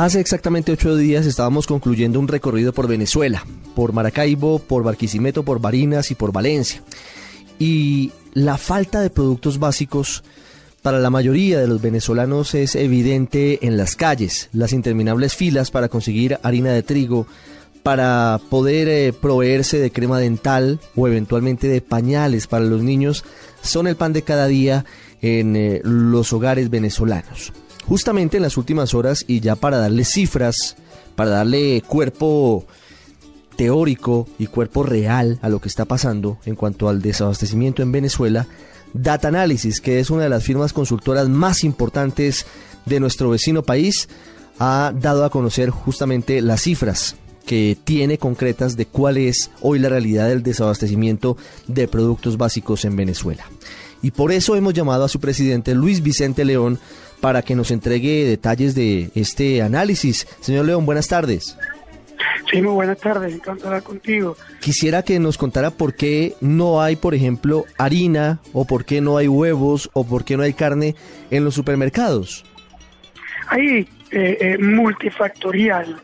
Hace exactamente ocho días estábamos concluyendo un recorrido por Venezuela, por Maracaibo, por Barquisimeto, por Barinas y por Valencia. Y la falta de productos básicos para la mayoría de los venezolanos es evidente en las calles, las interminables filas para conseguir harina de trigo, para poder eh, proveerse de crema dental o eventualmente de pañales para los niños, son el pan de cada día en eh, los hogares venezolanos. Justamente en las últimas horas y ya para darle cifras, para darle cuerpo teórico y cuerpo real a lo que está pasando en cuanto al desabastecimiento en Venezuela, Data Analysis, que es una de las firmas consultoras más importantes de nuestro vecino país, ha dado a conocer justamente las cifras que tiene concretas de cuál es hoy la realidad del desabastecimiento de productos básicos en Venezuela. Y por eso hemos llamado a su presidente Luis Vicente León para que nos entregue detalles de este análisis. Señor León, buenas tardes. Sí, muy buenas tardes, encantado hablar contigo. Quisiera que nos contara por qué no hay, por ejemplo, harina, o por qué no hay huevos, o por qué no hay carne en los supermercados. Hay eh, eh, multifactorial.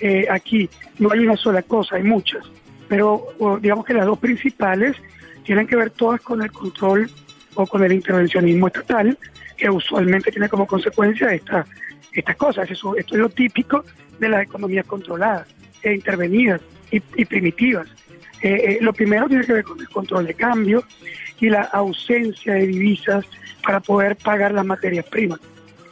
Eh, aquí no hay una sola cosa, hay muchas. Pero digamos que las dos principales tienen que ver todas con el control o con el intervencionismo estatal que usualmente tiene como consecuencia esta, estas cosas. Esto es lo típico de las economías controladas e intervenidas y, primitivas. Eh, eh, lo primero tiene que ver con el control de cambio y la ausencia de divisas para poder pagar las materias primas.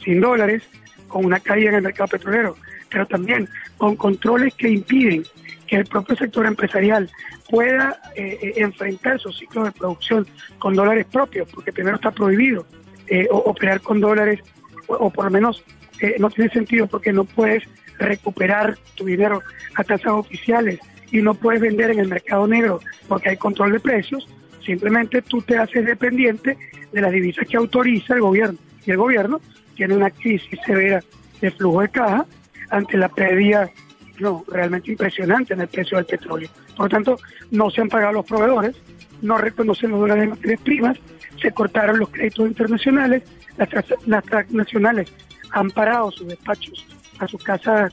Sin dólares, con una caída en el mercado petrolero, pero también con controles que impiden que el propio sector empresarial pueda eh, enfrentar su ciclo de producción con dólares propios, porque primero está prohibido eh, operar con dólares, o, por lo menos eh, no tiene sentido porque no puedes recuperar tu dinero a tasas oficiales y no puedes vender en el mercado negro porque hay control de precios, simplemente tú te haces dependiente de las divisas que autoriza el gobierno. Y el gobierno tiene una crisis severa de flujo de caja ante la pérdida no, realmente impresionante en el precio del petróleo. Por lo tanto, no se han pagado los proveedores, no reconocen los dólares de materias primas, se cortaron los créditos internacionales, las, las transnacionales han parado sus despachos a sus casas,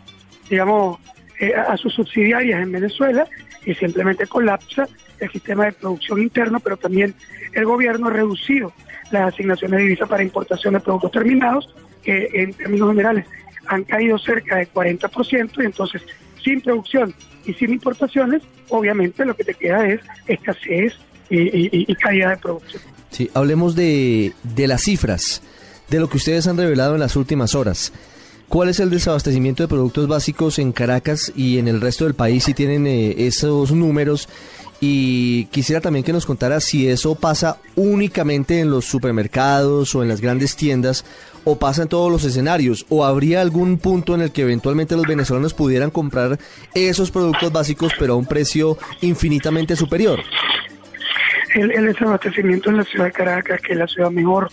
digamos, eh, a sus subsidiarias en Venezuela y simplemente colapsa el sistema de producción interno, pero también el gobierno ha reducido las asignaciones de divisas para importación de productos terminados, que en términos generales han caído cerca del 40%, y entonces sin producción y sin importaciones, obviamente lo que te queda es escasez y, y caída de producción. Sí, hablemos de, de las cifras, de lo que ustedes han revelado en las últimas horas. ¿Cuál es el desabastecimiento de productos básicos en Caracas y en el resto del país si tienen eh, esos números? Y quisiera también que nos contara si eso pasa únicamente en los supermercados o en las grandes tiendas o pasa en todos los escenarios o habría algún punto en el que eventualmente los venezolanos pudieran comprar esos productos básicos pero a un precio infinitamente superior. El, desabastecimiento en la ciudad de Caracas, que es la ciudad mejor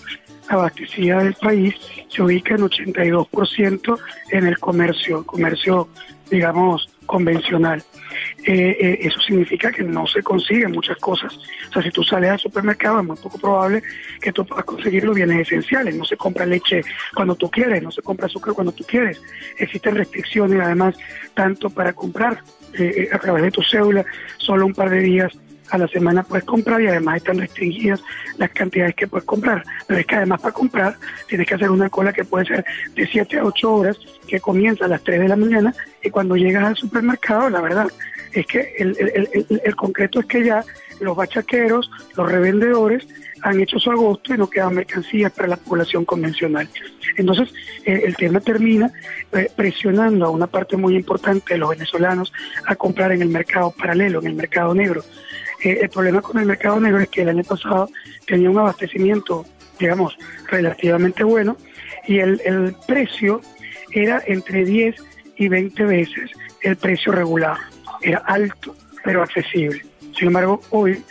abastecida del país, se ubica en 82% en el comercio, comercio, digamos, convencional. Eh, eh, eso significa que no se consiguen muchas cosas. O sea, si tú sales al supermercado es muy poco probable que tú puedas conseguir los bienes esenciales. No se compra leche cuando tú quieres, no se compra azúcar cuando tú quieres. Existen restricciones además tanto para comprar eh, a través de tu cédula solo un par de días a la semana puedes comprar y además están restringidas las cantidades que puedes comprar. Pero es que además para comprar tienes que hacer una cola que puede ser de 7 a 8 horas, que comienza a las 3 de la mañana y cuando llegas al supermercado, la verdad es que el, concreto es que ya los bachaqueros, los revendedores, han hecho su agosto y no quedan mercancías para la población convencional. Entonces, eh, el tema termina eh, presionando a una parte muy importante de los venezolanos a comprar en el mercado paralelo, en el mercado negro. Eh, el problema con el mercado negro es que el año pasado tenía un abastecimiento, digamos, relativamente bueno y el, el precio era entre 10 y 20 veces el precio regular. Era alto, pero accesible. Sin embargo, hoy,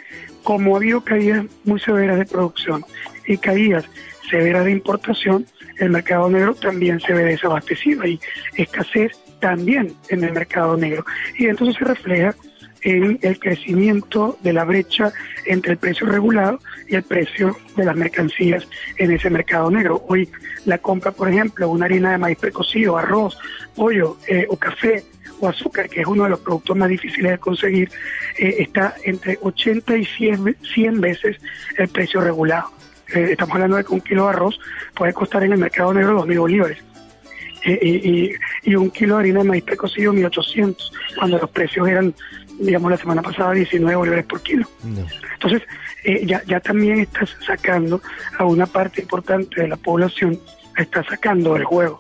como ha habido caídas muy severas de producción y caídas severas de importación, el mercado negro también se ve desabastecido y escasez también en el mercado negro. Y entonces se refleja en el crecimiento de la brecha entre el precio regulado y el precio de las mercancías en ese mercado negro. Hoy la compra, por ejemplo, una harina de maíz precocido, arroz, pollo eh, o café o azúcar, que es uno de los productos más difíciles de conseguir, eh, está entre 80 y 100, 100 veces el precio regulado. Eh, estamos hablando de que un kilo de arroz puede costar en el mercado negro 2.000 bolívares. y, y, un kilo de harina de maíz precocido 1.800, cuando los precios eran digamos, la semana pasada 19 bolívares por kilo. Entonces, eh, ya, ya también estás sacando a una parte importante de la población, está sacando del juego,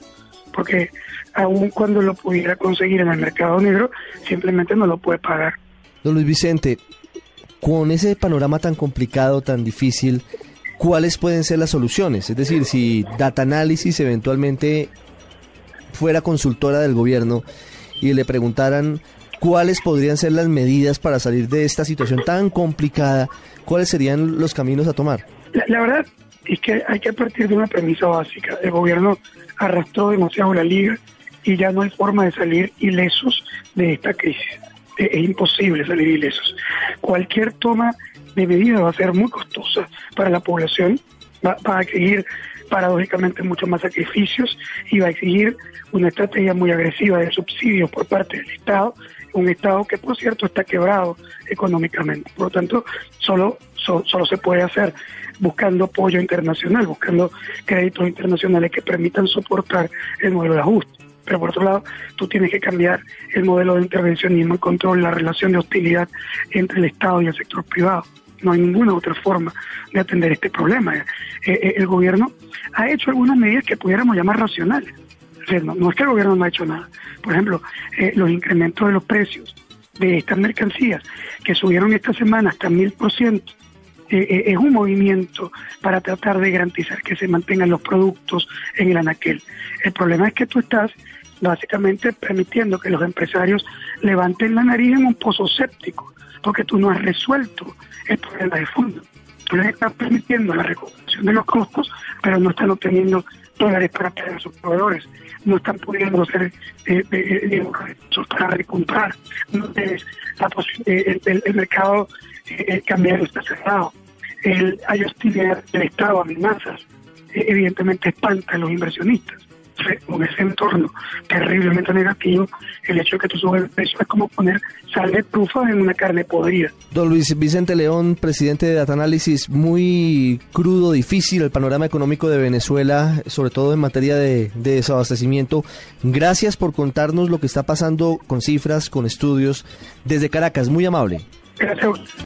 porque aun cuando lo pudiera conseguir en el mercado negro, simplemente no lo puede pagar. Don Luis Vicente, con ese panorama tan complicado, tan difícil, ¿cuáles pueden ser las soluciones? Es decir, si Data Analysis eventualmente fuera consultora del gobierno y le preguntaran ¿Cuáles podrían ser las medidas para salir de esta situación tan complicada? ¿Cuáles serían los caminos a tomar? La, verdad es que hay que partir de una premisa básica. El gobierno arrastró demasiado la liga y ya no hay forma de salir ilesos de esta crisis. Es, imposible salir ilesos. Cualquier toma de medidas va a ser muy costosa para la población, va, va a seguir paradójicamente mucho más sacrificios y va a exigir una estrategia muy agresiva de subsidios por parte del Estado, un Estado que por cierto está quebrado económicamente. Por lo tanto, solo, solo se puede hacer buscando apoyo internacional, buscando créditos internacionales que permitan soportar el modelo de ajuste. Pero por otro lado, tú tienes que cambiar el modelo de intervencionismo y control, la relación de hostilidad entre el Estado y el sector privado no hay ninguna otra forma de atender este problema. Eh, eh, el gobierno ha hecho algunas medidas que pudiéramos llamar racionales. No, es que el gobierno no ha hecho nada. Por ejemplo, eh, los incrementos de los precios de estas mercancías que subieron esta semana hasta mil por ciento es un movimiento para tratar de garantizar que se mantengan los productos en el anaquel. El problema es que tú estás básicamente permitiendo que los empresarios levanten la nariz en un pozo séptico, porque tú no has resuelto el problema de fondo. Les estás permitiendo la recuperación de los costos, pero no están obteniendo dólares para pagar a sus proveedores, no están pudiendo hacer eh, eh, para recomprar, no tienes eh, el, mercado eh, cambiario está cerrado, el, hay del Estado, amenazas, evidentemente espanta a los inversionistas con ese entorno terriblemente negativo, el hecho de que tú subes el precio es como poner sal de trufa en una carne podrida. Don Luis Vicente León, presidente de Data Analysis, muy crudo, difícil el panorama económico de Venezuela, sobre todo en materia de, de desabastecimiento. Gracias por contarnos lo que está pasando con cifras, con estudios desde Caracas. Muy amable. Gracias.